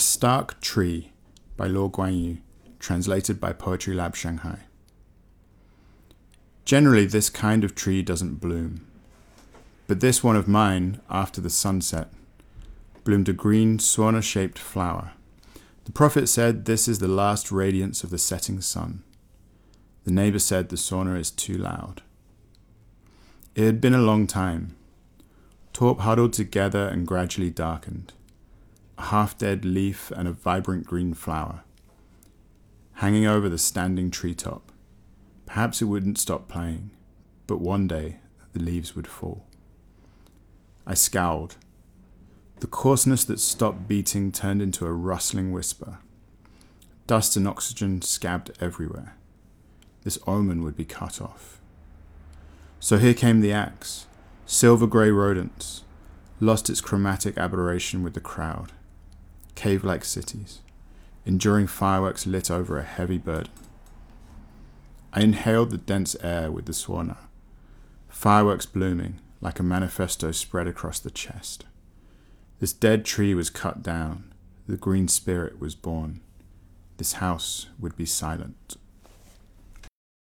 Stark Tree by Luo Guanyu, translated by Poetry Lab Shanghai. Generally, this kind of tree doesn't bloom, but this one of mine, after the sunset, bloomed a green swana shaped flower. The prophet said this is the last radiance of the setting sun. The neighbor said the sauna is too loud. It had been a long time. Torp huddled together and gradually darkened a half dead leaf, and a vibrant green flower. Hanging over the standing treetop. Perhaps it wouldn't stop playing, but one day the leaves would fall. I scowled. The coarseness that stopped beating turned into a rustling whisper. Dust and oxygen scabbed everywhere. This omen would be cut off. So here came the axe, silver grey rodents, lost its chromatic aberration with the crowd cave like cities, enduring fireworks lit over a heavy burden. I inhaled the dense air with the swana, fireworks blooming like a manifesto spread across the chest. This dead tree was cut down, the green spirit was born. This house would be silent.